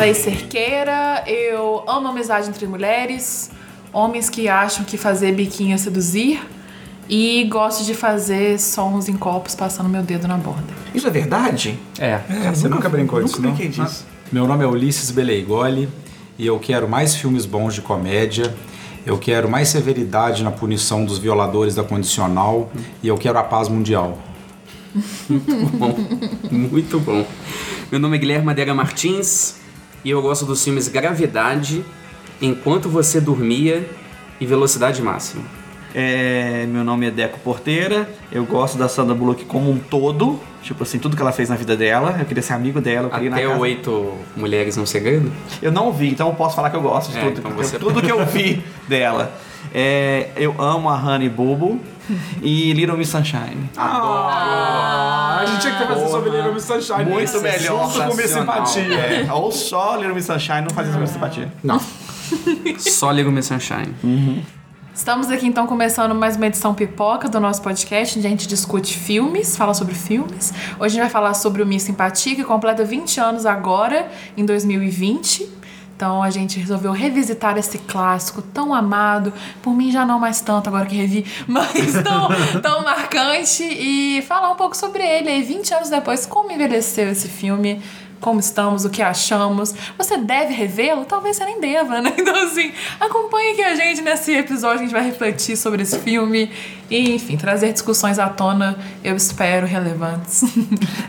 Lei Cerqueira, eu amo amizade entre mulheres, homens que acham que fazer biquinho é seduzir e gosto de fazer sons em copos passando meu dedo na borda. Isso é verdade? É. É, você nunca brincou nunca disso, não? brinquei disso. Meu nome é Ulisses Beleigoli e eu quero mais filmes bons de comédia. Eu quero mais severidade na punição dos violadores da condicional e eu quero a paz mundial. Bom, muito bom. Meu nome é Guilherme Madeira Martins e eu gosto dos filmes Gravidade, Enquanto Você Dormia e Velocidade Máxima. É, meu nome é Deco Porteira, eu gosto da Sandra Bullock como um todo, tipo assim, tudo que ela fez na vida dela, eu queria ser amigo dela, eu queria ir na Até casa- Oito Mulheres no Segredo? Eu não vi, então eu posso falar que eu gosto de É, tudo, então você- tudo que eu vi dela. É, eu amo a Honey Bubu e Little Miss Sunshine. Ah, a gente tinha que ter fazer sobre Little Miss Sunshine. Muito Esse melhor. Junto com Miss. Simpatia. É, ou só Little Miss Sunshine não fazia essa simpatia. Não. Só Ligo Me Sunshine. Estamos aqui então começando mais uma edição pipoca do nosso podcast, onde a gente discute filmes, fala sobre filmes. Hoje a gente vai falar sobre o Miss Simpatia, que completa 20 anos agora, em 2020. Então a gente resolveu revisitar esse clássico tão amado, por mim já não mais tanto agora que revi, mas tão, tão marcante, e falar um pouco sobre ele. aí 20 anos depois, como envelheceu esse filme, como estamos, o que achamos. Você deve revê-lo? Talvez você nem deva, né? Então, assim, acompanhe aqui a gente nesse episódio. A gente vai refletir sobre esse filme e, enfim, trazer discussões à tona, eu espero, relevantes.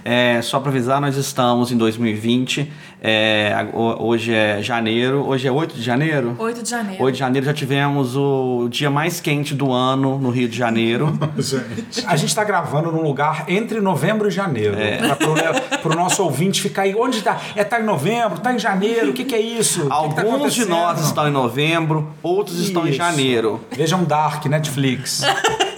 É, só pra avisar, nós estamos em 2020. É, hoje é janeiro. Hoje é 8 de janeiro? 8 de janeiro. 8 de janeiro já tivemos o dia mais quente do ano no Rio de Janeiro. A gente tá gravando num lugar entre novembro e janeiro. Pra, pro, pro nosso ouvinte ficar aí. Onde tá? É, tá em novembro? Tá em janeiro? O que, que é isso? O que que tá Alguns de acontecendo? nós estão em novembro, outros estão em Isso. janeiro. Vejam Dark, Netflix.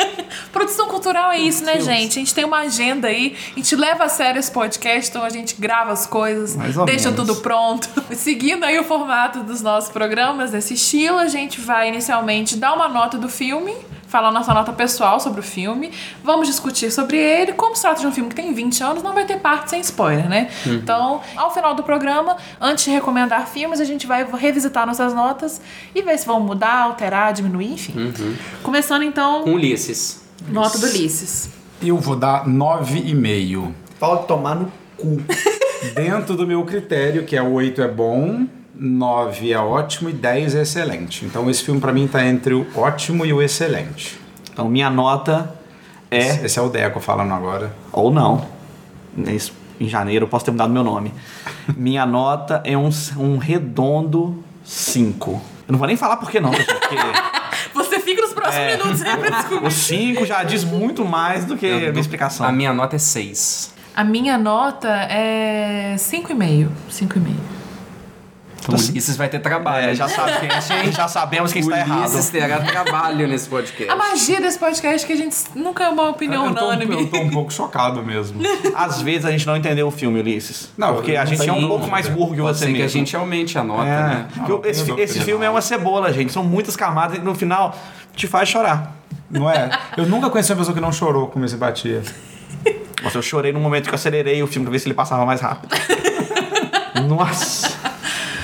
Produção cultural é isso, né, gente? A gente tem uma agenda aí, a gente leva a sério esse podcast, então a gente grava as coisas, deixa menos. tudo pronto. Seguindo aí o formato dos nossos programas nesse estilo, a gente vai inicialmente dar uma nota do filme, falar nossa nota pessoal sobre o filme, vamos discutir sobre ele. Como se trata de um filme que tem 20 anos, não vai ter parte sem spoiler, né? Então, ao final do programa, antes de recomendar filmes, a gente vai revisitar nossas notas e ver se vão mudar, alterar, diminuir, enfim. Começando então, Com Ulisses. Nota do Ulisses. Eu vou dar 9,5. Pode tomar no cu. Dentro do meu critério, que é 8 é bom, 9 é ótimo e 10 é excelente. Então esse filme pra mim tá entre o ótimo e o excelente. Então, minha nota é. Esse é o Deco falando agora. Ou não. Nesse- Em janeiro eu posso ter mudado meu nome. Minha nota é um, um redondo 5. Eu não vou nem falar por que não, gente, porque Você fica nos próximos minutos, né, pra descobrir. o 5 já diz muito mais do que a minha explicação. A minha nota é 6. A minha nota é 5,5. 5,5. Então, Ulisses vai ter trabalho. É, já, sabe quem, já sabemos quem está errado. Ulisses terá trabalho nesse podcast. A magia desse podcast é que a gente nunca é uma opinião eu, tô, unânime. eu tô um pouco chocado mesmo. Às vezes a gente não entendeu o filme, Ulisses. Não, porque eu a gente é um pouco mais burro que Pode você mesmo. que a gente aumente a nota, É, né? Não, esse, esse filme é uma cebola, gente. São muitas camadas e no final te faz chorar. Não é? Eu nunca conheci uma pessoa que não chorou com esse batia. Nossa, eu chorei no momento que eu acelerei o filme pra ver se ele passava mais rápido. Nossa.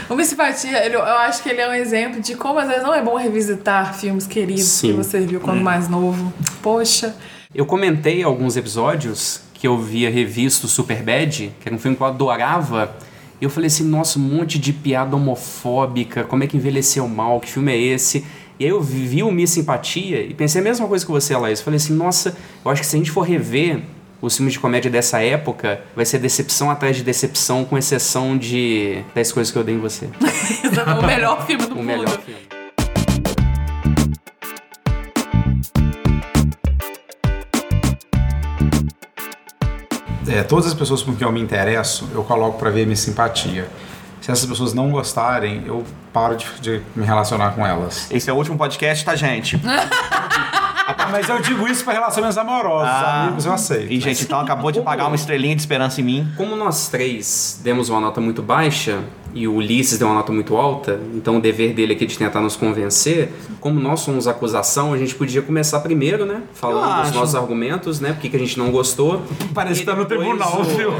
O Miss Simpatia, ele- eu acho que ele é um exemplo de como às vezes não é bom revisitar filmes queridos Sim. que você viu quando mais novo. Poxa. Eu comentei alguns episódios que eu via revisto Superbad, que era um filme que eu adorava. E eu falei assim, nossa, um monte de piada homofóbica, como é que envelheceu mal, que filme é esse? E aí eu vi o Miss Simpatia e pensei a mesma coisa que você, Laís. Falei assim, nossa, eu acho que se a gente for rever os filmes de comédia dessa época, vai ser decepção atrás de decepção, com exceção de 10 coisas que eu dei em você. o melhor filme do O mundo. melhor filme. É, todas as pessoas com quem eu me interesso, eu coloco pra ver minha simpatia. Se essas pessoas não gostarem, eu paro de, de me relacionar com elas. Esse é o último podcast, tá, gente? Ah, mas eu digo isso pra relacionamentos amorosos. Ah. Amigos eu aceito. E, gente, então acabou de pagar uma estrelinha de esperança em mim. Como nós três demos uma nota muito baixa, e o Ulisses deu uma nota muito alta, então o dever dele aqui de tentar nos convencer, como nós somos acusação, a gente podia começar primeiro, né? Falando acho. nossos argumentos, né? Por que que a gente não gostou. Parece que tá no tribunal, o- viu?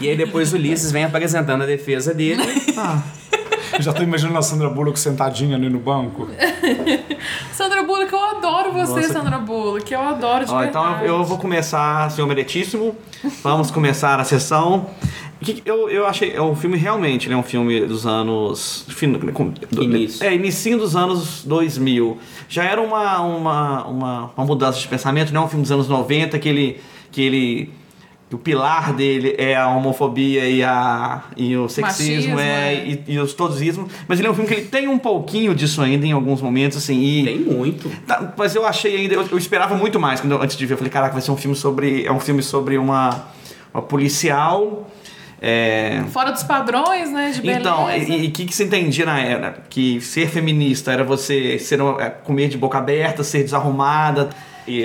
E aí depois o Ulisses vem apresentando a defesa dele. Eu já tô imaginando a Sandra Bullock sentadinha ali no banco. Sandra Bullock, eu adoro você, Nossa. Sandra Bullock. Eu adoro de Ó, então eu vou começar, senhor meritíssimo. Vamos começar a sessão. Eu, eu achei. É um filme realmente, ele é um filme dos anos. fin- com- do- Início. É, início dos anos 2000. Já era uma, uma, uma, uma mudança de pensamento, não é um filme dos anos 90 que ele. Que ele o pilar dele é a homofobia e, a, e o sexismo Machismo, é, é. E, e os todismo, mas ele é um filme que ele tem um pouquinho disso ainda em alguns momentos, assim, e... Tem muito. Tá, mas eu achei ainda, eu, eu esperava muito mais quando eu- antes de ver. Eu falei, caraca, vai ser um filme sobre. É um filme sobre uma, uma policial. É, Fora dos padrões, né? De beleza. então, e o que, que se entendia na era? Que ser feminista era você ser, uma- é, comer de boca aberta, ser desarrumada.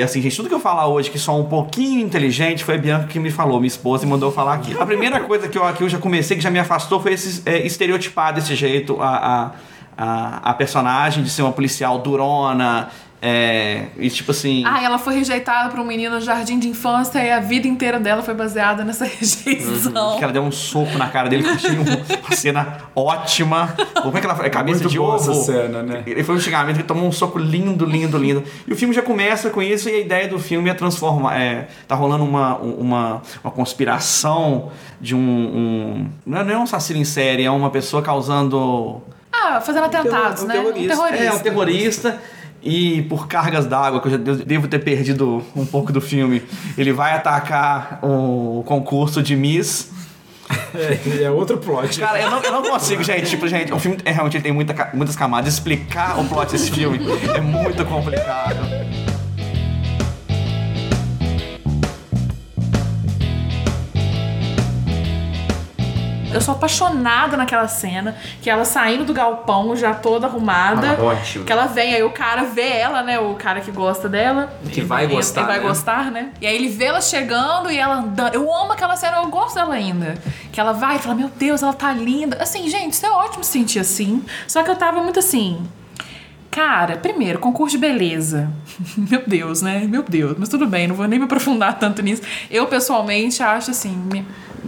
Assim, gente, tudo que eu falar hoje que só um pouquinho inteligente foi a Bianca que me falou, minha esposa, e mandou falar aqui. A primeira coisa que eu, que eu já comecei, que já me afastou, foi esse é, estereotipar desse jeito a, a, a, a personagem de ser uma policial durona. É, e tipo assim. Ah, ela foi rejeitada por um menino no jardim de infância e a vida inteira dela foi baseada nessa rejeição. Que ela deu um soco na cara dele, que um- uma cena ótima. Como é que ela foi? Cabeça Muito de boa ovo. essa cena, né? Ele foi um xingamento, ele tomou um soco lindo, lindo, lindo. E o filme já começa com isso, e a ideia do filme é transformar. É, tá rolando uma, uma, uma conspiração de um. um- não, é, não é um assassino em série, é uma pessoa causando. Ah, fazendo atentados, um né? terrorista. Um terrorista. É, um terrorista. E por cargas d'água, que eu já devo- ter perdido um pouco do filme, ele vai atacar o concurso de Miss. É, é outro plot. Cara, eu não, eu não consigo, gente. Tipo, gente, o filme é, realmente tem muita, muitas camadas. Explicar o plot desse filme é muito complicado. Eu sou apaixonada naquela cena, que ela saindo do galpão já toda arrumada. Ah, ótimo. Que ela vem, aí o cara vê ela, né? O cara que gosta dela. Que vai gostar, Ele vai né? gostar, né? E aí ele vê ela chegando e ela andando. Eu amo aquela cena, eu gosto dela ainda. Que ela vai e fala, meu Deus, ela tá linda. Assim, gente, isso é ótimo se sentir assim. Só que eu tava muito assim. Cara, primeiro, concurso de beleza. Meu Deus, né? Meu Deus. Mas tudo bem, não vou nem me aprofundar tanto nisso. Eu, pessoalmente, acho assim,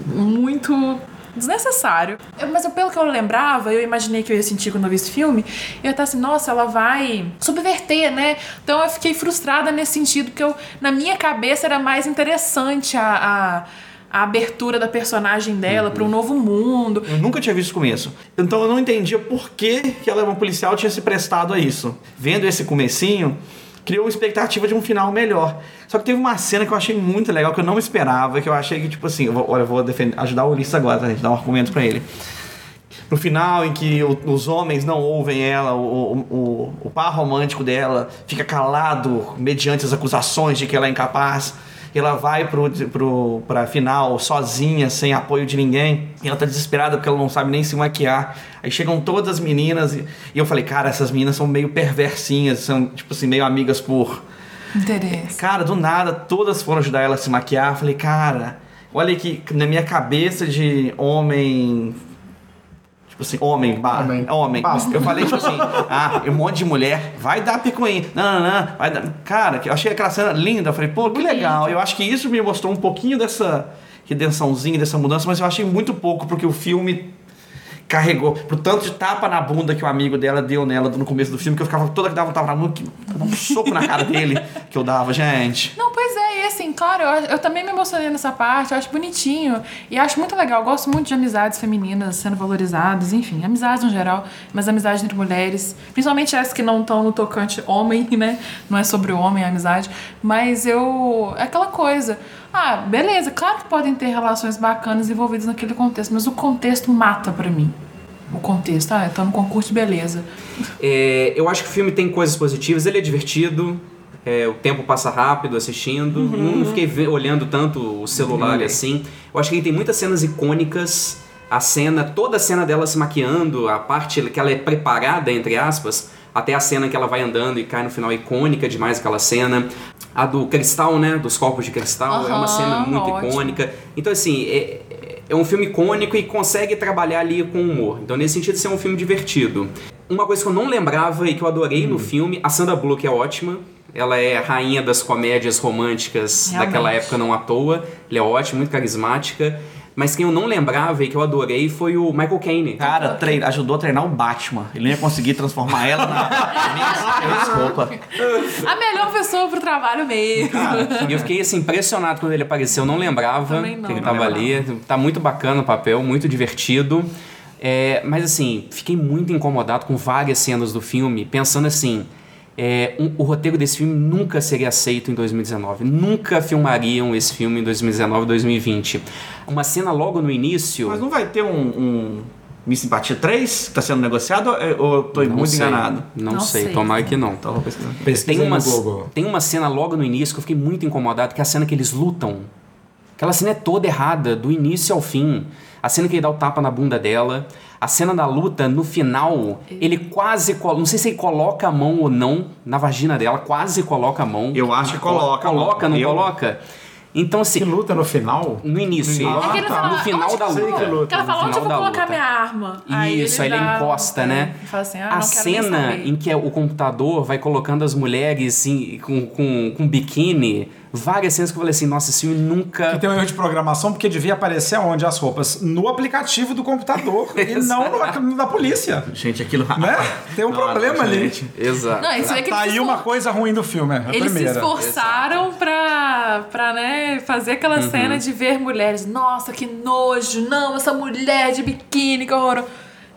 muito desnecessário. Eu- mas eu, pelo que eu lembrava, eu imaginei que eu ia sentir quando eu vi esse filme, eu ia estar assim, nossa, ela vai subverter, né? Então eu fiquei frustrada nesse sentido, porque eu, na minha cabeça era mais interessante a. a a abertura da personagem dela pra um novo mundo. Eu nunca tinha visto o começo. Então eu não entendia por que, que ela, uma policial, tinha se prestado a isso. Vendo esse comecinho, criou expectativa de um final melhor. Só que teve uma cena que eu achei muito legal, que eu não esperava, que eu achei que, tipo assim, eu vou, olha, eu vou defender, ajudar o Ulisses agora, tá, gente? Dar um argumento pra ele. No final, em que o- os homens não ouvem ela, o, o, o par romântico dela fica calado mediante as acusações de que ela é incapaz. Ela vai pro, pro, pra final sozinha, sem apoio de ninguém. E ela tá desesperada porque ela não sabe nem se maquiar. Aí chegam todas as meninas e, e eu falei, cara, essas meninas são meio perversinhas, são, tipo assim, meio amigas por. Interesse. Cara, do nada, todas foram ajudar ela a se maquiar. Eu falei, cara, olha que na minha cabeça de homem. Tipo assim, homem, ba, Homem. homem. Basta. Eu falei, tipo assim, ah, um monte de mulher, vai dar picuinha. Não, não, não. Vai dar. Cara, que eu achei aquela cena linda. Eu falei, pô, que legal. Eu acho que isso me mostrou um pouquinho dessa redençãozinha, dessa mudança, mas eu achei muito pouco, porque o filme carregou pro tanto de tapa na bunda que o amigo dela deu nela no começo do filme, que eu ficava toda que dava um tapa na bunda, que dava um soco na cara dele que eu dava, gente. Não, pois é, e assim, claro, eu, eu também me emocionei nessa parte, eu acho bonitinho. E acho muito legal, eu gosto muito de amizades femininas sendo valorizadas, enfim, amizades no geral, mas amizades entre mulheres, principalmente essas que não estão no tocante homem, né? Não é sobre o homem a amizade, mas eu. É aquela coisa. Ah, beleza, claro que podem ter relações bacanas envolvidas naquele contexto, mas o contexto mata pra mim. O contexto, ah, eu tô no concurso de beleza. É, eu acho que o filme tem coisas positivas, ele é divertido, é, o tempo passa rápido assistindo, não fiquei olhando tanto o celular Uhum. assim. Eu acho que ele tem muitas cenas icônicas, a cena, toda a cena dela se maquiando, a parte que ela é preparada, entre aspas, até a cena que ela vai andando e cai no final, icônica demais aquela cena. A do cristal, né, dos corpos de cristal, é uma cena muito ótimo. icônica. Então assim, é- é- um filme icônico e consegue trabalhar ali com humor. Então, nesse sentido, ser é um filme divertido. Uma coisa que eu não lembrava e que eu adorei no filme, a Sandra Bullock é ótima. Ela é a rainha das comédias românticas Realmente. daquela época, não à toa. Ela é ótima, muito carismática. Mas quem eu não lembrava e que eu adorei foi o Michael Caine. Cara, trein- ajudou a treinar o Batman. Ele não ia conseguir transformar ela na desculpa. A melhor pessoa pro trabalho mesmo. E eu fiquei assim, impressionado quando ele apareceu. Eu não lembrava Também não. que ele tava ali. Tá muito bacana o papel, muito divertido. É, mas assim, fiquei muito incomodado com várias cenas do filme, pensando assim. É, um- o roteiro desse filme nunca seria aceito em 2019. Nunca filmariam esse filme em 2019, 2020. Uma cena logo no início. Mas não vai ter um, um Miss Simpatia 3 que tá sendo negociado ou eu- ou não muito sei, enganado? Não, Não sei, sei. tomara que não. Então Tem uma, tem uma cena logo no início que eu fiquei muito incomodado, que é a cena que eles lutam. Aquela cena é toda errada, do início ao fim. A cena que ele dá o tapa na bunda dela. A cena da luta, no final, ele quase. colo- Não sei se ele coloca a mão ou não na vagina dela, quase coloca a mão. Eu acho que coloca a mão. Coloca, não Eu- coloca? Então, assim, Que luta no final? no início. No É ele tá. No final onde da luta. que luta, Que ela fala, onde eu vou colocar luta. minha arma? Isso, aí ele dá- encosta, né? Ele fala assim, ah, a não quero nem cena em que o computador vai colocando as mulheres em- com, com, com biquíni, várias cenas que eu falei assim, nossa, esse filme nunca. Que tem um erro de programação porque devia aparecer onde as roupas? No aplicativo do computador e não no, no da polícia. Gente, aquilo. Né? Tem um Não, problema não, ali. Exato. Não, isso é que Tá aí se uma esfor- coisa ruim do filme, é a Eles primeira. se esforçaram pra, pra né, fazer aquela Uhum. cena de ver mulheres. Nossa, que nojo! Não, essa mulher de biquíni, que horror!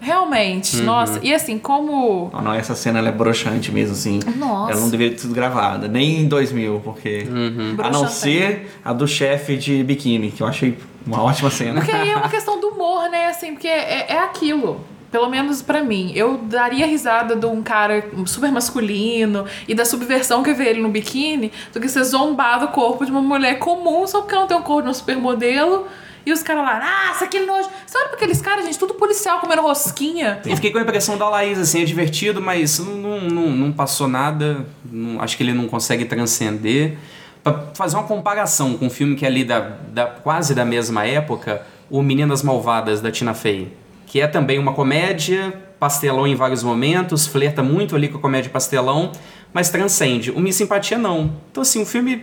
Realmente, Uhum. nossa. E assim, como. Não, não, essa cena ela é broxante mesmo, assim. Nossa. Ela não deveria ter sido gravada, nem em 2000, porque. Uhum. A não ser a do chefe de biquíni, que eu achei uma ótima cena. Porque aí é uma questão do humor, né? Assim, porque é, é aquilo. Pelo menos pra mim. Eu daria risada de um cara super masculino e da subversão que ver ele no biquíni do que ser zombar do corpo de uma mulher comum só porque ela não tem um corpo de uma supermodelo. E os caras lá, nossa, que nojo. Você olha pra aqueles caras, gente, tudo policial comendo rosquinha. E fiquei com a impressão da Laís, assim, é divertido, mas não, não, não passou nada. não- acho que ele não consegue transcender. Pra fazer uma comparação com um filme que é ali da, da- quase da mesma época, O Meninas Malvadas, da Tina Fey. Que é também uma comédia, pastelão em vários momentos, flerta muito ali com a comédia pastelão, mas transcende. O Miss Simpatia não. Então, assim, um filme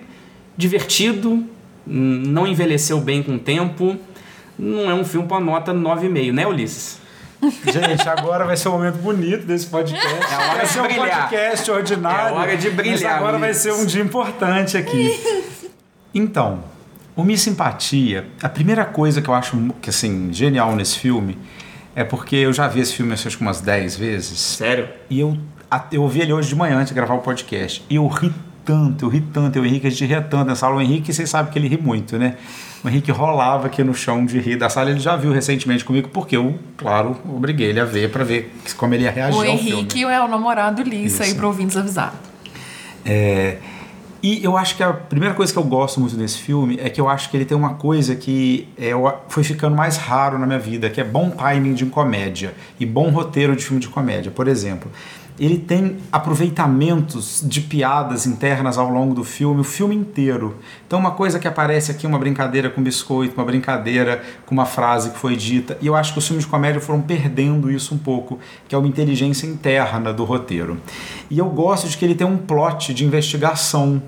divertido, não envelheceu bem com o tempo, não é um filme com a nota 9,5, né, Ulisses? Gente, agora vai ser um momento bonito desse podcast. É a hora vai de ser um brilhar. podcast ordinário. É a hora de brilhar, agora vai ser um dia importante aqui. Então, o Miss Simpatia, a primeira coisa que eu acho que assim, genial nesse filme é porque eu já vi esse filme acho que umas 10 vezes. Sério? E eu, eu ouvi ele hoje de manhã antes de gravar o podcast. E eu ri tanto, eu ri tanto, eu e o Henrique, a gente ria tanto nessa aula. O Henrique, vocês sabem que ele ri muito, né? O Henrique rolava aqui no chão de rir da sala. Ele já viu recentemente comigo, porque eu, claro, obriguei ele a ver pra ver como ele ia reagir O. Henrique é o namorado Lissa aí pro ouvintes avisar. É, e eu acho que a primeira coisa que eu gosto muito desse filme é que eu acho que ele tem uma coisa que é, foi ficando mais raro na minha vida, que é bom timing de comédia e bom roteiro de filme de comédia. Por exemplo, ele tem aproveitamentos de piadas internas ao longo do filme, o filme inteiro. Então, uma coisa que aparece aqui, uma brincadeira com biscoito, uma brincadeira com uma frase que foi dita. E eu acho que os filmes de comédia foram perdendo isso um pouco, que é uma inteligência interna do roteiro. E eu gosto de que ele tem um plot de investigação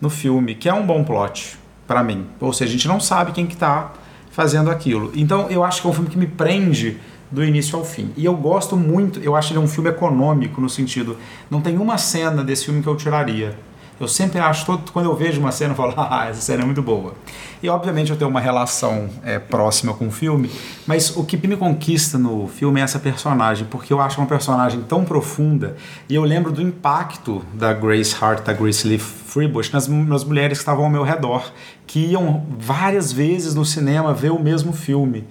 no filme, que é um bom plot para mim. Ou seja, a gente não sabe quem que tá fazendo aquilo. Então, eu acho que é um filme que me prende do início ao fim. E eu gosto muito, eu acho ele um filme econômico no sentido, não tem uma cena desse filme que eu tiraria. Eu sempre acho, todo, quando eu vejo uma cena, eu falo, ah, essa cena é muito boa. E obviamente eu tenho uma relação é, próxima com o filme, mas o que me conquista no filme é essa personagem, porque eu acho uma personagem tão profunda, e eu lembro do impacto da Grace Hart, da Grace Lee Freebush, nas, nas mulheres que estavam ao meu redor, que iam várias vezes no cinema ver o mesmo filme.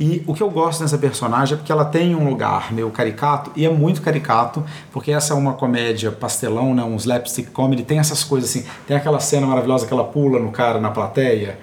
E o que eu gosto dessa personagem é porque ela tem um lugar meio caricato, e é muito caricato, porque essa é uma comédia pastelão, né, um slapstick comedy, tem essas coisas assim, tem aquela cena maravilhosa que ela pula no cara na plateia,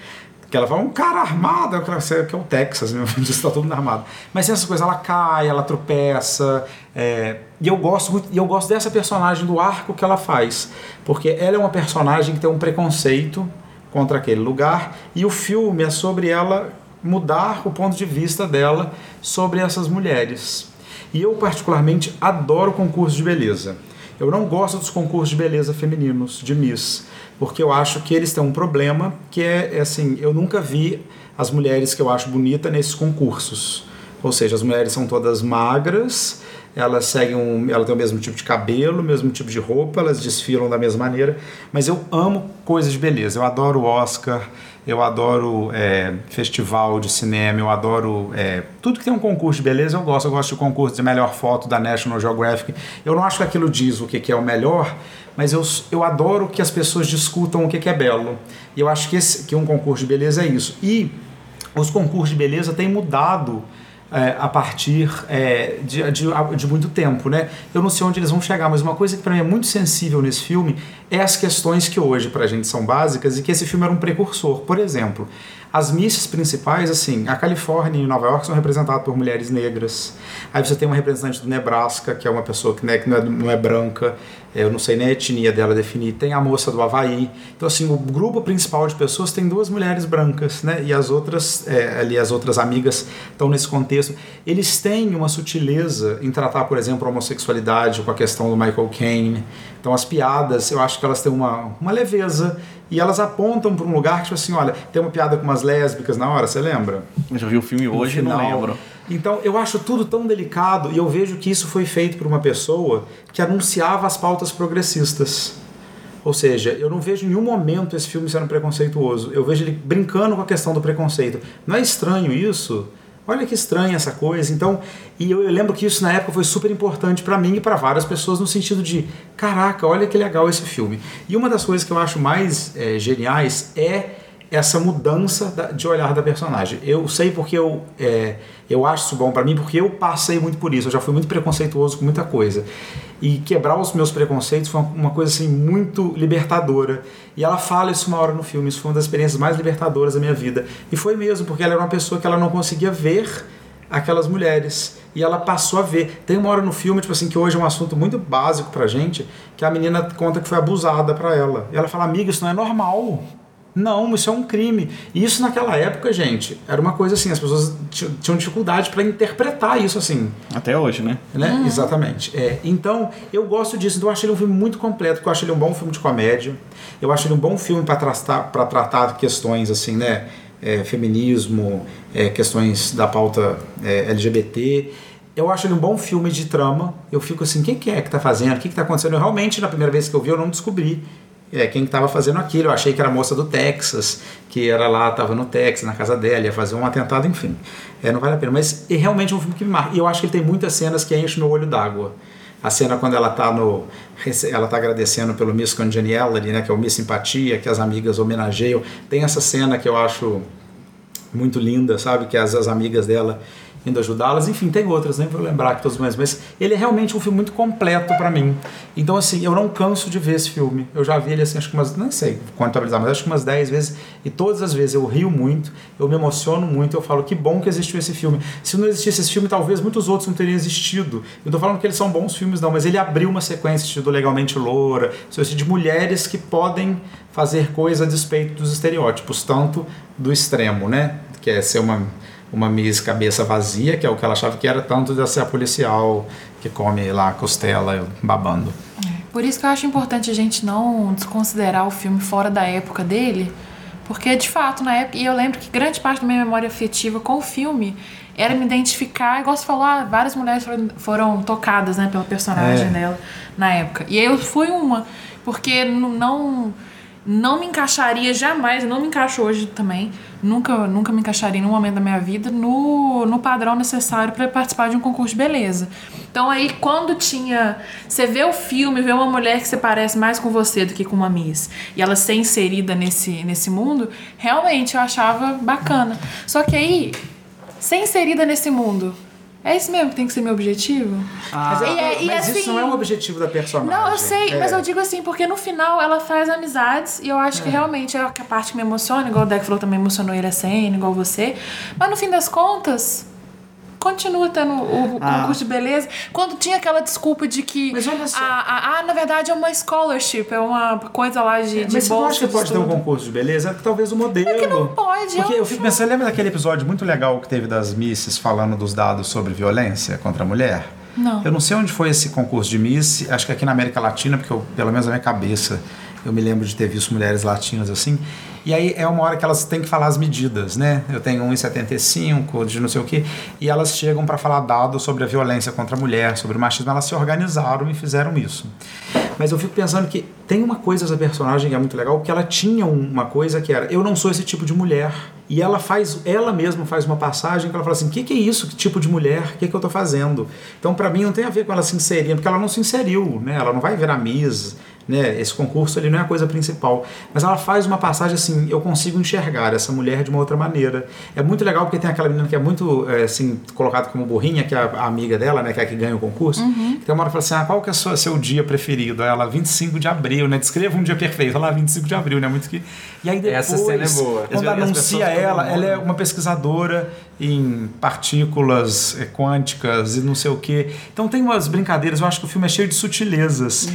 que ela fala, um cara armado, que é o Texas, meu Deus, está todo mundo armado. Mas tem essas coisas, ela cai, ela tropeça, é, e eu gosto muito, e eu gosto dessa personagem, do arco que ela faz, porque ela é uma personagem que tem um preconceito contra aquele lugar, e o filme é sobre ela mudar o ponto de vista dela sobre essas mulheres. E eu, particularmente, adoro concursos de beleza. Eu não gosto dos concursos de beleza femininos, de Miss, porque eu acho que eles têm um problema que é, é assim, eu nunca vi as mulheres que eu acho bonita nesses concursos. Ou seja, as mulheres são todas magras, elas seguem um, ela tem o mesmo tipo de cabelo, o mesmo tipo de roupa, elas desfilam da mesma maneira, mas eu amo coisas de beleza. Eu adoro Oscar, eu adoro é, festival de cinema, eu adoro é, tudo que tem um concurso de beleza, eu gosto. Eu gosto de concurso de melhor foto da National Geographic. Eu não acho que aquilo diz o que, que é o melhor, mas eu, eu adoro que as pessoas discutam o que, que é belo. E eu acho que, esse, que um concurso de beleza é isso. E os concursos de beleza têm mudado é, a partir é, de, de, de, muito tempo, né? Eu não sei onde eles vão chegar, mas uma coisa que para mim é muito sensível nesse filme é as questões que hoje para a gente são básicas e que esse filme era um precursor. Por exemplo, as misses principais, assim, a Califórnia e Nova York são representadas por mulheres negras. Aí você tem uma representante do Nebraska, que é uma pessoa que, né, que não, é, não é branca, eu não sei nem a etnia dela definir. Tem a moça do Havaí. Então, assim, o grupo principal de pessoas tem duas mulheres brancas, né? E as outras, é, ali, as outras amigas estão nesse contexto. Eles têm uma sutileza em tratar, por exemplo, a homossexualidade com a questão do Michael Caine. Então, as piadas, eu acho que elas têm uma, uma leveza e elas apontam para um lugar que, tipo assim, olha, tem uma piada com umas lésbicas na hora, você lembra? Eu já vi o filme hoje e não lembro. Então, eu acho tudo tão delicado e eu vejo que isso foi feito por uma pessoa que anunciava as pautas progressistas. Ou seja, eu não vejo em nenhum momento esse filme sendo preconceituoso. Eu vejo ele brincando com a questão do preconceito. Não é estranho isso? Olha que estranha essa coisa. Então, e eu, eu lembro que isso na época foi super importante para mim e para várias pessoas no sentido de, caraca, olha que legal esse filme. E uma das coisas que eu acho mais é, geniais é essa mudança de olhar da personagem. Eu sei porque eu, é, eu acho isso bom para mim, porque eu passei muito por isso. Eu já fui muito preconceituoso com muita coisa. E quebrar os meus preconceitos foi uma coisa assim muito libertadora. E ela fala isso uma hora no filme. Isso foi uma das experiências mais libertadoras da minha vida. E foi mesmo, porque ela era uma pessoa que ela não conseguia ver aquelas mulheres. E ela passou a ver. Tem uma hora no filme, tipo assim, que hoje é um assunto muito básico pra gente, que a menina conta que foi abusada pra ela. E ela fala, amiga, isso não é normal. Não, isso é um crime. E isso naquela época, gente, era uma coisa assim, as pessoas tinham dificuldade para interpretar isso assim. Até hoje, né? né? Uhum. Exatamente. É, então, eu gosto disso. Então, eu acho ele um filme muito completo, porque eu acho ele um bom filme de comédia. Eu acho ele um bom filme para tratar, tratar questões assim, né? É, feminismo, é, questões da pauta é, LGBT. Eu acho ele um bom filme de trama. Eu fico assim, quem que é que tá fazendo? O que que tá acontecendo? Eu, realmente, na primeira vez que eu vi, eu não descobri é, quem estava fazendo aquilo. Eu achei que era a moça do Texas, que era lá, estava no Texas, na casa dela, ia fazer um atentado, enfim. É, não vale a pena. Mas é realmente um filme que me marca. E eu acho que ele tem muitas cenas que enchem no olho d'água. A cena quando ela está no ela tá agradecendo pelo Miss Congeniality, né, que é o Miss Simpatia, que as amigas homenageiam. Tem essa cena que eu acho muito linda, sabe, que as, as amigas dela indo ajudá-las. Enfim, tem outras, nem vou lembrar que todos mais, mas ele é realmente um filme muito completo para mim. Então, assim, eu não canso de ver esse filme. Eu já vi ele, assim, acho que umas, não sei contabilizar, mas acho que umas 10 vezes, e todas as vezes eu rio muito, eu me emociono muito, eu falo que bom que existiu esse filme. Se não existisse esse filme, talvez muitos outros não teriam existido. Eu tô falando que eles são bons filmes, não, mas ele abriu uma sequência do Legalmente Loura, de mulheres que podem fazer coisa a despeito dos estereótipos, tanto do extremo, né? Que é ser uma uma Miss cabeça vazia, que é o que ela achava que era, tanto de ser a policial que come lá a costela babando. É, por isso que eu acho importante a gente não desconsiderar o filme fora da época dele, porque de fato, na época, e eu lembro que grande parte da minha memória afetiva com o filme era me identificar, igual você falou, ah, várias mulheres foram, foram tocadas né, pela personagem é. dela na época. E eu fui uma, porque não não me encaixaria jamais, não me encaixo hoje também, nunca, nunca me encaixaria em nenhum momento da minha vida no, no padrão necessário para participar de um concurso de beleza. Então aí quando tinha, você vê o filme, vê uma mulher que se parece mais com você do que com uma Miss, e ela ser inserida nesse, nesse mundo, realmente eu achava bacana. Só que aí, ser inserida nesse mundo, é isso mesmo que tem que ser meu objetivo? Ah, mas, é, mas assim, isso não é o objetivo da personagem. Não, eu sei, é. mas eu digo assim, porque no final ela faz amizades e eu acho é. que realmente é a parte que me emociona, igual o Deck falou também emocionou ele a cena, igual você. Mas no fim das contas, continua tendo o, o Ah. concurso de beleza. Quando tinha aquela desculpa de que. Mas olha só. ah, na verdade é uma scholarship, é uma coisa lá de, de Mas você não bolsa acha que de pode ter um concurso de beleza? Talvez o modelo. É que não pode, Porque eu eu fico pensando, lembra daquele episódio muito legal que teve das Misses falando dos dados sobre violência contra a mulher? Não. Eu não sei onde foi esse concurso de Miss, acho que aqui na América Latina, porque eu, pelo menos na minha cabeça, eu me lembro de ter visto mulheres latinas assim. E aí é uma hora que elas têm que falar as medidas, né? Eu tenho 1,75 de não sei o quê, e elas chegam para falar dados sobre a violência contra a mulher, sobre o machismo, elas se organizaram e fizeram isso. Mas eu fico pensando que tem uma coisa essa personagem que é muito legal, porque ela tinha uma coisa que era, eu não sou esse tipo de mulher. E ela faz, ela mesma faz uma passagem que ela fala assim: o que, que é isso? Que tipo de mulher? O que, que eu tô fazendo? Então, para mim, não tem a ver com ela se inserindo, porque ela não se inseriu, né? Ela não vai virar Miss, né? Esse concurso ele não é a coisa principal. Mas ela faz uma passagem assim: eu consigo enxergar essa mulher de uma outra maneira. É muito legal porque tem aquela menina que é muito, é, assim, colocada como burrinha, que é a, amiga dela, né? Que é a que ganha o concurso. Uhum. Que tem uma hora que fala assim: ah, qual que é o seu, dia preferido? Ela, 25 de abril, né? Descreva um dia perfeito. Ela, 25 de abril, né? Muito que. E aí depois. Essa cena é boa. Quando as anuncia ela, ela é uma pesquisadora em partículas eh, quânticas e não sei o quê. Então tem umas brincadeiras, eu acho que o filme é cheio de sutilezas.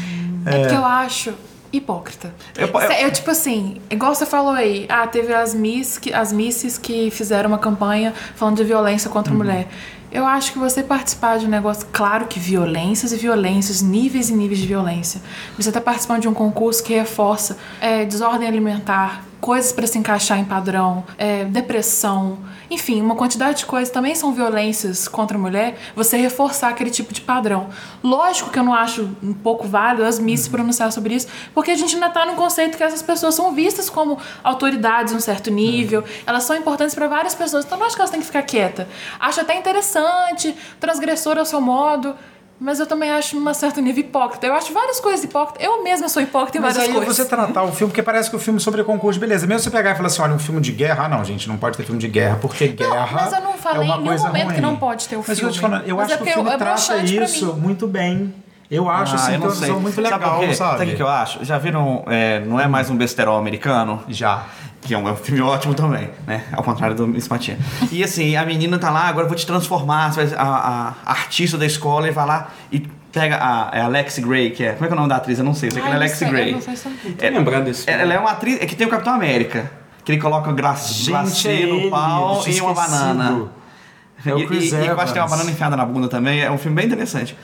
É porque eu acho hipócrita. Eu- eu- Cê- Eu, tipo assim, igual você falou aí, ah, teve as Miss, que, as Misses que fizeram uma campanha falando de violência contra Uhum. a mulher. Eu acho que você participar de um negócio, claro que violências e violências, níveis e níveis de violência. Você tá participando de um concurso que reforça é, desordem alimentar, coisas para se encaixar em padrão, é, depressão, enfim, uma quantidade de coisas também são violências contra a mulher, você reforçar aquele tipo de padrão. Lógico que eu não acho um pouco válido as Miss se pronunciar sobre isso, porque a gente ainda tá num conceito que essas pessoas são vistas como autoridades em um certo nível, elas são importantes para várias pessoas, então não acho que elas têm que ficar quieta. Acho até interessante, transgressor ao seu modo, mas eu também acho num certo nível hipócrita. Eu acho várias coisas hipócritas. Eu mesma sou hipócrita em Mas várias aí coisas. você tratar o filme, porque parece que o filme é sobre concurso, beleza. Mesmo você pegar e falar assim, olha, um filme de guerra, ah, não, gente, não pode ter filme de guerra, porque guerra mas eu não falei é uma em nenhum momento ruim. que não pode ter o Mas eu tô te filme. falando, eu Mas acho é que o porque filme é trata broxante pra isso muito bem. Eu acho, assim, Ah, eu que é não uma sei. visão muito legal, sabe? Sabe o que eu acho? Já viram, é, não é mais um besterol americano? Já. Que é um, é um filme ótimo também, né? Ao contrário do Miss Patinha. E assim, a menina tá lá, agora eu vou te transformar. Você vai- a, a artista da escola e vai lá e pega a, é a Alex Gray, que é. Como é que é o nome da atriz? Eu não sei, sei que é Alex sei, eu Gray. não sei Tô lembrando desse filme. Ela é uma atriz. É que tem o Capitão América. Que ele coloca gra glacê é no pau e uma esquecido. banana. É o e, Chris e, e eu acho que tem uma Evans. banana enfiada na bunda também. É um filme bem interessante.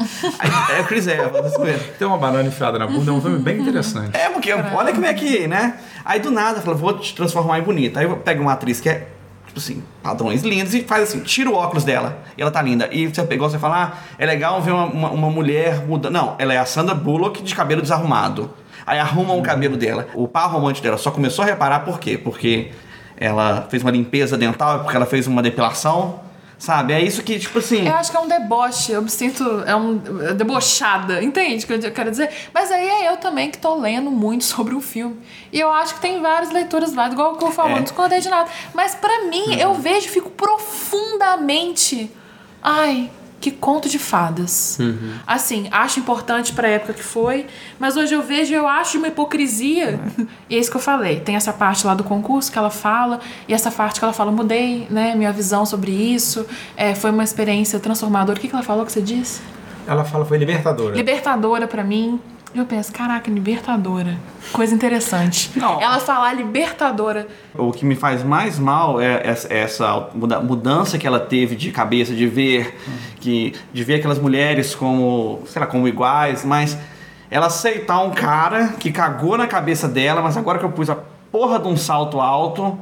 É o Chris Evans, mesmo. Tem uma banana enfiada na bunda, é um filme bem interessante. É, porque olha como é que, né? Aí do nada, fala, vou te transformar em bonita. Aí eu pego uma atriz que é, tipo assim, padrões lindos e faz assim, tira o óculos dela. E ela tá linda. E você pegou, você fala, ah, é legal ver uma, uma, uma mulher mudando. Não, ela é a Sandra Bullock de cabelo desarrumado. Aí arrumam o cabelo dela. O par romântico dela só começou a reparar por quê? Porque ela fez uma limpeza dental, porque ela fez uma depilação. Sabe? É isso que, tipo assim. Eu acho que é um deboche, eu me sinto é um é debochada, entende o que eu quero dizer? Mas aí é eu também que tô lendo muito sobre o filme. E eu acho que tem várias leituras lá, igual o que eu falou, É. não discordei de nada. Mas pra mim, eu vejo fico profundamente. Ai, que conto de fadas. Assim, acho importante pra época que foi, mas hoje eu vejo eu acho uma hipocrisia. E é isso que eu falei. Tem essa parte lá do concurso que ela fala, e essa parte que ela fala, mudei, né, minha visão sobre isso. É, foi uma experiência transformadora. O que, que ela falou que você disse? Ela fala, foi libertadora. Libertadora pra mim. Eu penso, caraca, libertadora. Coisa interessante. Não. Ela falar libertadora. O que me faz mais mal é essa, essa muda- mudança que ela teve de cabeça, de ver que de ver aquelas mulheres como, sei lá, como iguais, mas ela aceitar um cara que cagou na cabeça dela, mas agora que eu pus a porra de um salto alto,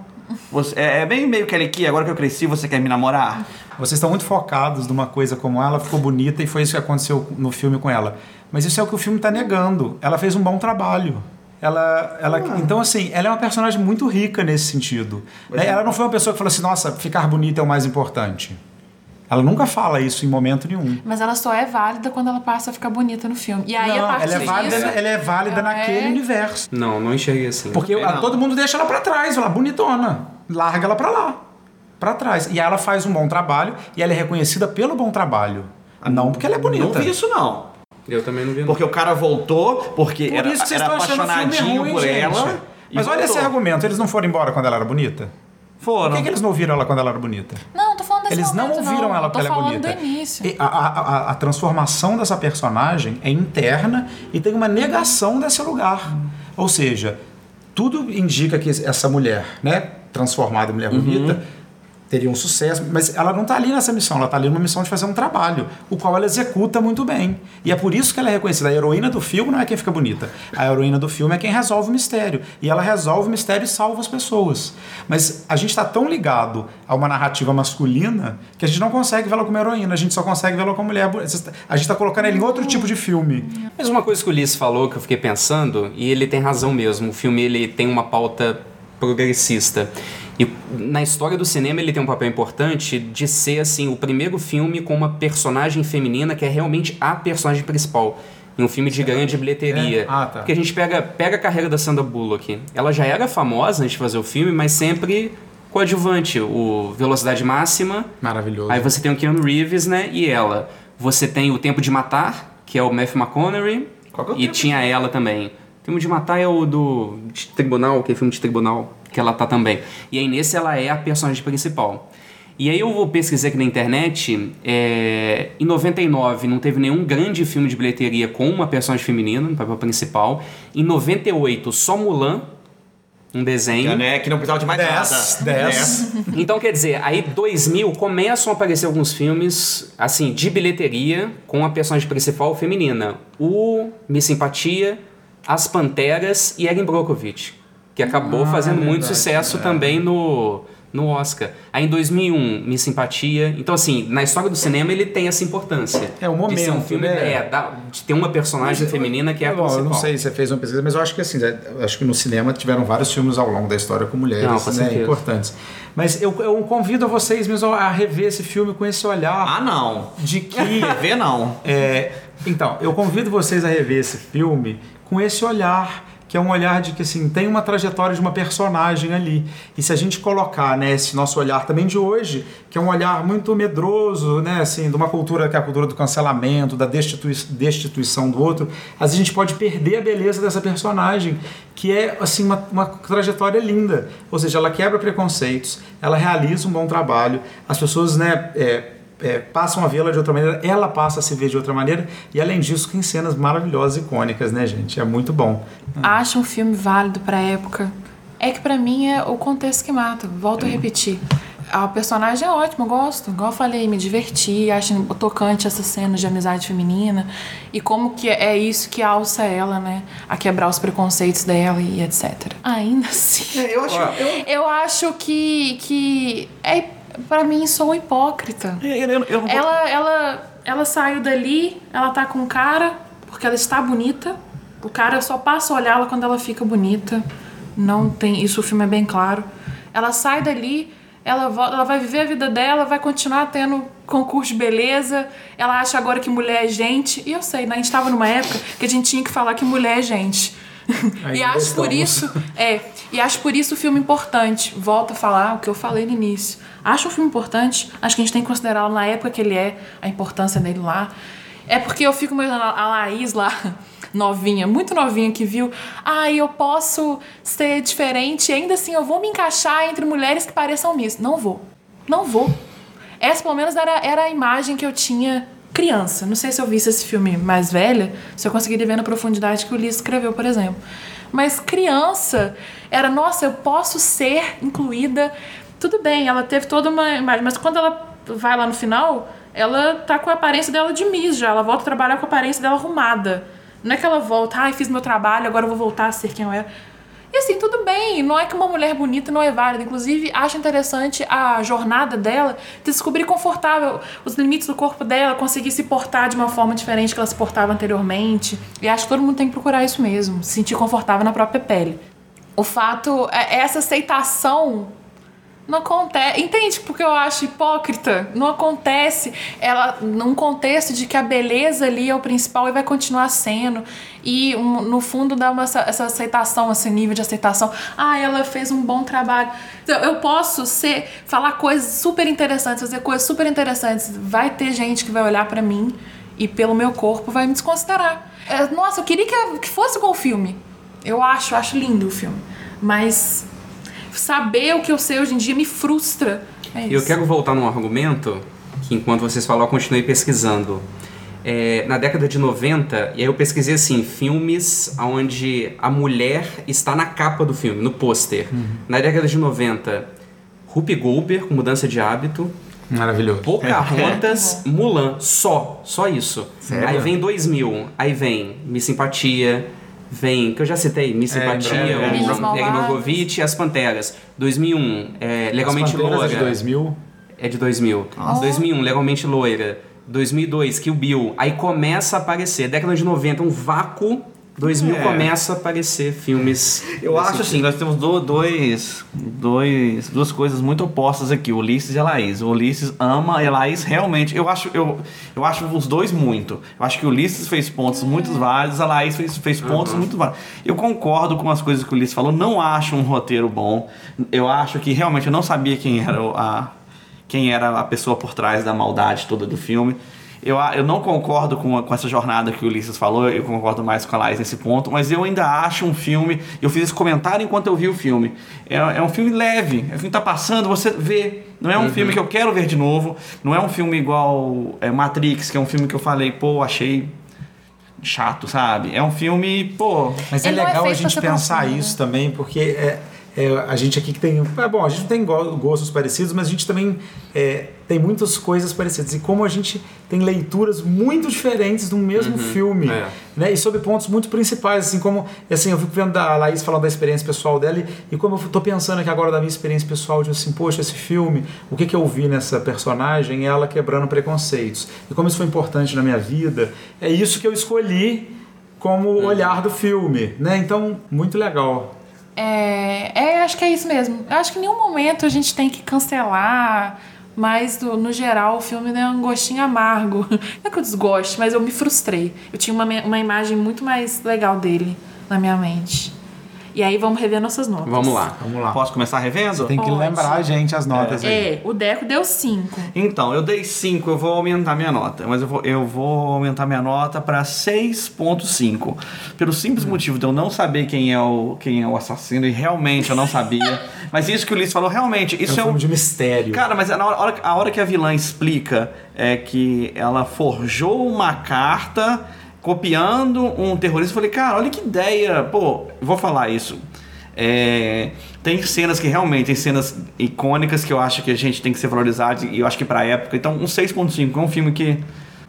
você, é, é bem meio que ele que agora que eu cresci, você quer me namorar? Vocês estão muito focados numa coisa como ela ficou bonita e foi isso que aconteceu no filme com ela. Mas isso é o que o filme está negando. Ela fez um bom trabalho. Ela, ela, Então, assim, ela é uma personagem muito rica nesse sentido. né? Ela não foi uma pessoa que falou assim, nossa, ficar bonita é o mais importante. Ela nunca fala isso em momento nenhum. Mas ela só é válida quando ela passa a ficar bonita no filme. E aí, a não, partir ela é válida, disso, ela é válida ela naquele é- universo. Não, não enxerguei assim. Porque Não. ela- todo mundo deixa ela pra trás, ela bonitona. Larga ela pra lá. Pra trás. E aí ela faz um bom trabalho e ela é reconhecida pelo bom trabalho. Não porque ela é bonita. Não vi isso não. Eu também não vi. não. Porque o cara voltou porque Por era, isso que vocês era apaixonadinho ruim, por gente. ela. Mas olha esse argumento, eles não foram embora quando ela era bonita? Por Foram. que, que eles não ouviram ela quando ela era bonita? Não, Eles não ouviram não. ela porque ela é bonita. do início. E a, a- a- a transformação dessa personagem é interna e tem uma negação desse lugar. Ou seja, tudo indica que essa mulher, né, transformada em mulher bonita, teria um sucesso, mas ela não está ali nessa missão, ela está ali numa missão de fazer um trabalho, o qual ela executa muito bem. E é por isso que ela é reconhecida. A heroína do filme não é quem fica bonita. A heroína do filme é quem resolve o mistério. E ela resolve o mistério e salva as pessoas. Mas a gente está tão ligado a uma narrativa masculina que a gente não consegue vê-la como heroína, a gente só consegue vê-la como mulher. A gente está colocando ela em outro tipo de filme. Mas uma coisa que o Ulisses falou que eu fiquei pensando, e ele tem razão mesmo, o filme ele tem uma pauta progressista. E na história do cinema ele tem um papel importante de ser assim o primeiro filme com uma personagem feminina que é realmente a personagem principal. Em um filme de grande bilheteria. É? Ah, tá. Porque a gente pega, pega a carreira da Sandra Bullock. Ela já era famosa antes de fazer o filme, mas sempre coadjuvante. O Velocidade Máxima, Maravilhoso. Aí você tem o Keanu Reeves, né? E ela. Você tem o Tempo de Matar, que é o Matthew McConaughey. Qual que é o e Tempo tinha ela também. O Tempo de Matar é o do de tribunal, que é filme de tribunal, que ela tá também. E aí nesse ela é a personagem principal. E aí eu vou pesquisar aqui na internet, é, em 99 não teve nenhum grande filme de bilheteria com uma personagem feminina no papel principal. Em 98, só Mulan, um desenho. Que, né, que não precisava de mais Dez, nada. dez. Né? Então, quer dizer, aí 2000 começam a aparecer alguns filmes, assim, de bilheteria com a personagem principal feminina. O Miss Simpatia, As Panteras e Erin Brockovich, que acabou fazendo muito verdade, sucesso também no, no Oscar. Aí em 2001, Miss Simpatia. Então, assim, na história do cinema ele tem essa importância. É, o De ser um momento, filme, né? é, da- de ter uma personagem feminina que é a Bom, principal. eu não sei se você fez uma pesquisa, mas eu acho que assim, eu acho que no cinema tiveram vários filmes ao longo da história com mulheres Não, com né, importantes. Mas eu, eu convido a vocês mesmo a rever esse filme com esse olhar Ah, não. de que. TV não. é, então, eu convido vocês a rever esse filme com esse olhar que é um olhar de que assim tem uma trajetória de uma personagem ali. E se a gente colocar né, esse nosso olhar também de hoje que é um olhar muito medroso né assim de uma cultura que é a cultura do cancelamento da destitui destituição do outro a gente pode perder a beleza dessa personagem que é assim uma, uma trajetória linda. Ou seja ela quebra preconceitos ela realiza um bom trabalho as pessoas né é, é, passam a vê-la de outra maneira, ela passa a se ver de outra maneira, e além disso, tem cenas maravilhosas e icônicas, né, gente? É muito bom. Acho um filme válido pra época. É que pra mim é o contexto que mata. Volto a repetir. A personagem é ótima, eu gosto. Igual eu falei, me diverti, acho tocante essa cena de amizade feminina. E como que é isso que alça ela, né? A quebrar os preconceitos dela e etc. Ainda assim. É, eu acho. Eu, Eu acho que, que é, pra mim, sou hipócrita. eu, eu, eu não Ela, ela, ela saiu dali, ela tá com cara, porque ela está bonita. O cara só passa a olhá-la quando ela fica bonita. Não tem. Isso o filme é bem claro. Ela sai dali, ela, vo- ela vai viver a vida dela, vai continuar tendo concurso de beleza. Ela acha agora que mulher é gente. E eu sei, né? A gente tava numa época que a gente tinha que falar que mulher é gente. E acho por estamos. isso. É, e acho por isso o filme importante. Volto a falar o que eu falei no início. Acho o filme importante, acho que a gente tem que considerá-lo na época que ele é, a importância dele lá. É porque eu fico imaginando a Laís lá, novinha, muito novinha, que viu, ah, eu posso ser diferente ainda assim eu vou me encaixar entre mulheres que pareçam Miss. Não vou. Não vou. Essa, pelo menos, era, era a imagem que eu tinha criança. Não sei se eu visse esse filme mais velha, se eu conseguiria ver na profundidade que o Lee escreveu, por exemplo. Mas criança era, nossa, eu posso ser incluída. Tudo bem, ela teve toda uma imagem, mas quando ela vai lá no final, ela tá com a aparência dela de Miss já. Ela volta a trabalhar com a aparência dela arrumada. Não é que ela volta, ai, fiz meu trabalho, agora eu vou voltar a ser quem eu era. E assim, tudo bem, não é que uma mulher bonita não é válida. Inclusive, acho interessante a jornada dela de descobrir confortável os limites do corpo dela, conseguir se portar de uma forma diferente que ela se portava anteriormente. E acho que todo mundo tem que procurar isso mesmo, se sentir confortável na própria pele. O fato é essa aceitação não acontece. Entende porque eu acho hipócrita? Não acontece. Ela, num contexto de que a beleza ali é o principal e vai continuar sendo. E um, no fundo dá uma, essa, essa aceitação, esse nível de aceitação. Ah, ela fez um bom trabalho. Então, eu posso ser, falar coisas super interessantes, fazer coisas super interessantes. Vai ter gente que vai olhar pra mim e pelo meu corpo vai me desconsiderar. É, Nossa, eu queria que, que fosse igual o filme. Eu acho, acho lindo o filme. Mas saber o que eu sei hoje em dia me frustra. É isso. Eu quero voltar num argumento que, enquanto vocês falaram, eu continuei pesquisando. É, na década de 90, e aí eu pesquisei assim, filmes onde a mulher está na capa do filme, no pôster. Na década de 90, Rupi Goldberg, com Mudança de Hábito, Maravilhoso. Pocahontas, Mulan, só, só isso. Sério? Aí vem 2000, aí vem Miss Simpatia, vem, que eu já citei, Miss É, Simpatia, é, é. Malvadas. Margovitch e As Panteras. 2001, é, Legalmente Loira. é de 2000. É de 2000. 2001, Legalmente Loira. 2002, Kill Bill. Aí começa a aparecer. Década de 90, um vácuo. 2000 É. começa a aparecer filmes. Eu acho assim, nós temos do- dois, dois, duas coisas muito opostas aqui, o Ulisses e a Laís. O Ulisses ama e a Laís realmente. Eu acho, eu, eu acho os dois muito. Eu acho que o Ulisses fez pontos muito válidos, a Laís fez, fez pontos muito válidos. Eu concordo com as coisas que o Ulisses falou, não acho um roteiro bom. Eu acho que realmente eu não sabia quem era o- a, quem era a pessoa por trás da maldade toda do filme. Eu, a- eu não concordo com, a- com essa jornada que o Ulisses falou, eu concordo mais com a Laís nesse ponto, mas eu ainda acho um filme. Eu fiz esse comentário enquanto eu vi o filme. É, é um filme leve, é um filme que tá passando, você vê. Não é um filme que eu quero ver de novo, não é um filme igual é, Matrix, que é um filme que eu falei, pô, achei chato, sabe? É um filme, pô. Mas é é legal a feito pra gente pensar consumido, isso também, porque é, é, a gente aqui que tem. É bom, a gente não tem go- gostos parecidos, mas a gente também é, tem muitas coisas parecidas. E como a gente tem leituras muito diferentes do mesmo filme, é. né? E sobre pontos muito principais, assim como. Assim, eu fico vendo a Laís falando da experiência pessoal dela, e, e como eu tô pensando aqui agora da minha experiência pessoal, de assim, poxa, esse filme, o que, que eu vi nessa personagem, ela quebrando preconceitos. E como isso foi importante na minha vida, é isso que eu escolhi como o olhar do filme, né? Então, muito legal. É, é, acho que é isso mesmo. Eu acho que em nenhum momento a gente tem que cancelar, mas do- no geral o filme é um gostinho amargo. Não é que eu desgoste, mas eu me frustrei. Eu tinha uma, uma imagem muito mais legal dele na minha mente. E aí vamos rever nossas notas. Vamos lá. Vamos lá. Posso começar revendo? Tem que Pode. lembrar, gente, as notas aí. É, o Deco deu 5. Então, eu dei 5, eu vou aumentar minha nota. Mas eu vou, eu vou aumentar minha nota para 6.5. Pelo simples motivo de eu não saber quem é, o, quem é o assassino, e realmente eu não sabia. mas isso que o Ulisses falou, realmente, É um isso é um. filme de mistério. Cara, mas na hora, a hora que a vilã explica é que ela forjou uma carta copiando um terrorista, eu falei, cara, olha que ideia. Pô, vou falar isso. É, tem cenas que realmente, tem cenas icônicas que eu acho que a gente tem que ser valorizado e eu acho que pra época. Então, um 6.5 é um filme que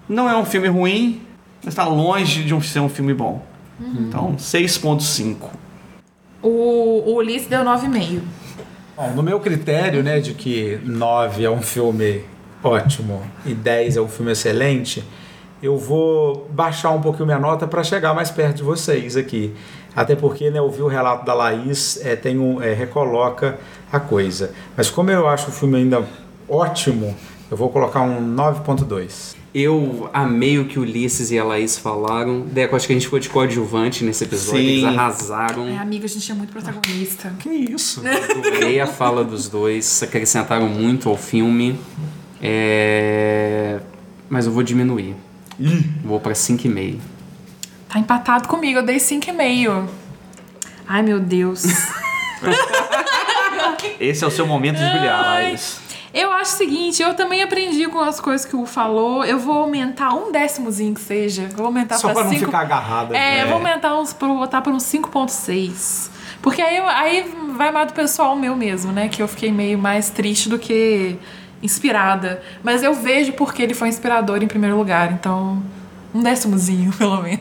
não é um filme ruim, mas tá longe de um- ser um filme bom. Então, 6.5. O, o Ulisses deu 9,5. Bom, no meu critério, né, de que 9 é um filme ótimo e 10 é um filme excelente, eu vou baixar um pouquinho minha nota para chegar mais perto de vocês aqui. Até porque, né, ouvir o relato da Laís é, tem um, é, recoloca a coisa. Mas como eu acho o filme ainda ótimo, eu vou colocar um 9.2. Eu amei o que o Ulisses e a Laís falaram. Deco, acho que a gente ficou de coadjuvante nesse episódio. Sim. Eles arrasaram. É, amiga, a gente é muito protagonista. Que isso? Adorei a fala dos dois. Acrescentaram muito ao filme. É... Mas eu vou diminuir. Vou pra 5,5. Tá empatado comigo, eu dei 5,5. Ai, meu Deus. Esse é o seu momento de brilhar, Laís. Eu acho o seguinte, eu também aprendi com as coisas que o falou. Eu vou aumentar um décimozinho que seja. Vou aumentar Só pra para não cinco- ficar agarrada. É, eu vou aumentar uns, pra botar para uns 5.6. Porque aí, aí vai mais do pessoal meu mesmo, né? Que eu fiquei meio mais triste do que inspirada. Mas eu vejo porque ele foi inspirador em primeiro lugar. Então, um décimozinho, pelo menos.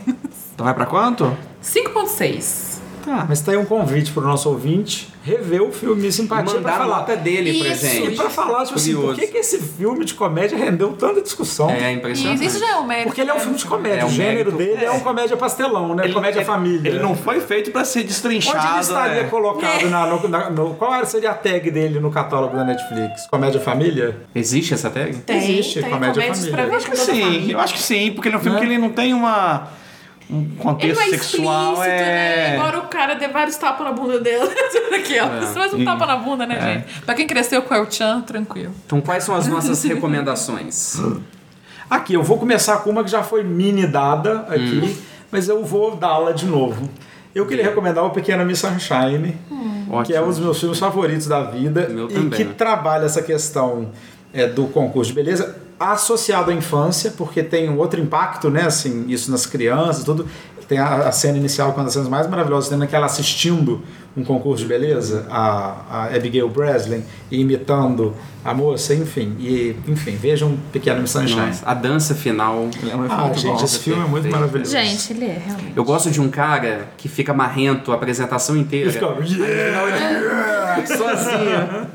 Então vai pra quanto? 5.6. Tá. Mas tá aí um convite pro nosso ouvinte rever o filme Simpatia pra Mandar a falar. nota dele pra Isso, gente. E pra falar, tipo assim, por que, que esse filme de comédia rendeu tanta discussão? É E impressionante. isso já é um mérito. Porque ele é um filme de comédia. É um o gênero mérito. dele é. um comédia pastelão, né? comédia família. Ele não foi feito pra ser destrinchado. Onde ele estaria é. colocado na, no, na- no- Qual seria a tag dele no catálogo da Netflix? Comédia família? Existe essa tag? Tem, Existe tem comédia família. pra Eu acho que sim, família. eu acho que sim, porque ele é um filme Né? que ele não tem uma um Ele contexto é sexual explícito, né? é Embora o cara dê vários tapas na bunda dela. Aqui, ó. É. Você faz um tapa na bunda, né, É. gente? Pra quem cresceu com o El Chan, tranquilo. Então, quais são as nossas recomendações? Aqui, eu vou começar com uma que já foi mini dada aqui, mas eu vou dá-la de novo. Eu queria recomendar o Pequena Miss Sunshine, Ótimo. que é um dos meus filmes favoritos da vida Meu e também. que trabalha essa questão é, do concurso de beleza associado à infância, porque tem um outro impacto, né? Assim, isso nas crianças, tudo. Tem a, a cena inicial, uma das cenas mais maravilosas, tendo aquela assistindo um concurso de beleza, a, a Abigail Breslin, e imitando a moça, enfim. E, enfim, vejam Pequeno Miss Sunshine. Nossa, a dança final. Ah, gente, esse filme é muito maravilhoso. Gente, ele é realmente. Eu gosto de um cara que fica marrento a apresentação inteira. E fica, "Yeah!" sozinha.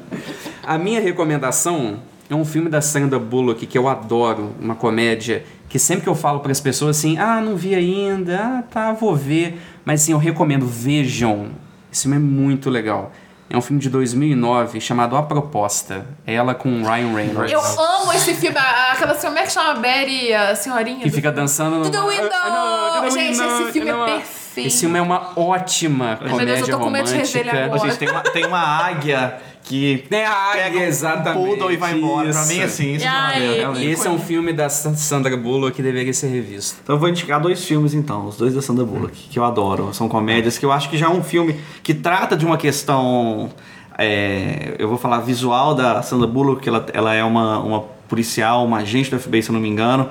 A minha recomendação é um filme da Sandra Bullock que eu adoro, uma comédia que sempre que eu falo para as pessoas assim, ah, não vi ainda, ah, tá, vou ver, mas assim, eu recomendo, vejam. Esse filme é muito legal. É um filme de 2009 chamado A Proposta. É ela com Ryan Reynolds. Eu amo esse filme. Aquela, como é que chama a Betty, a senhorinha? Que do- fica dançando no... To the window! Ah, Gente, esse filme é não. Perfeito. Esse filme é uma ótima Meu comédia Deus, eu tô com medo de rever romântica. Agora. gente, tem uma, tem uma águia que Tem a águia, pega um exatamente, poodle e vai embora. Pra isso. mim, assim, isso Ai, é realmente. Esse é um filme da Sandra Bullock que deveria ser revisto. Então eu vou indicar dois filmes então, os dois da Sandra Bullock, que eu adoro. São comédias que eu acho que já é um filme que trata de uma questão. é, eu vou falar visual da Sandra Bullock, que ela, ela é uma, uma policial, uma agente do FBI, se eu não me engano,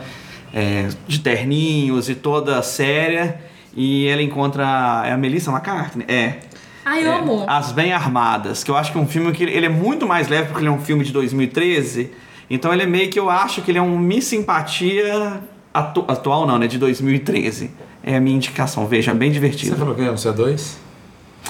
é, de terninhos e toda séria. E ela encontra. É a Melissa McCartney? É. Ai, eu É, amo. As Bem Armadas, que eu acho que é um filme que ele é muito mais leve porque ele é um filme de 2013. Então ele é meio que eu acho que ele é um Miss Simpatia atu- atual não, né, de 2013. É a minha indicação, veja, é bem Você divertido. falou que é um C2?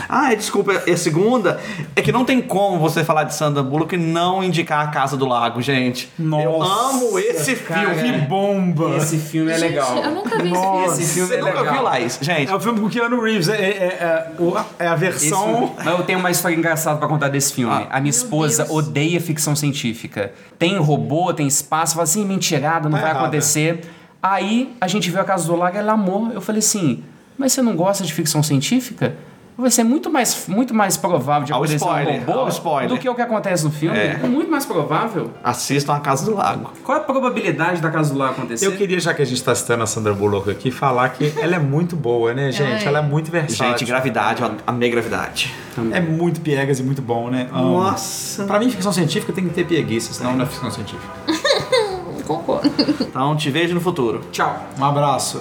Ah, é, desculpa, é a segunda. É que não tem como você falar de Sandra Bullock e não indicar a Casa do Lago, gente. eu amo esse cara. filme. Que bomba! Esse filme é Gente, legal. eu nunca vi Nossa, esse filme. Você é nunca legal. viu, Laís? Gente, É o filme com o Keanu Reeves, é, é, é, é a versão. Esse- mas eu tenho uma história engraçada pra contar desse filme. Ah. a minha esposa Deus. odeia ficção científica. Tem robô, tem espaço, fala assim, mentirada, não Tá vai errada. acontecer. Aí a gente viu a Casa do Lago, ela amou. Eu falei assim, mas você não gosta de ficção científica? Vai ser muito mais, muito mais provável de acontecer spoiler, um robô do que o que acontece no filme. É. É muito mais provável. assistam a Casa do Lago. Qual a probabilidade da Casa do Lago acontecer? Eu queria, já que a gente está citando a Sandra Bullock aqui, falar que ela é muito boa, né, gente? É. Ela é muito versátil. Gente, gravidade, eu amei gravidade. É muito piegas e muito bom, né? Amo. Nossa. Pra mim, ficção científica tem que ter pieguice, senão não é ficção científica. Concordo. Então te vejo no futuro. Tchau. Um abraço.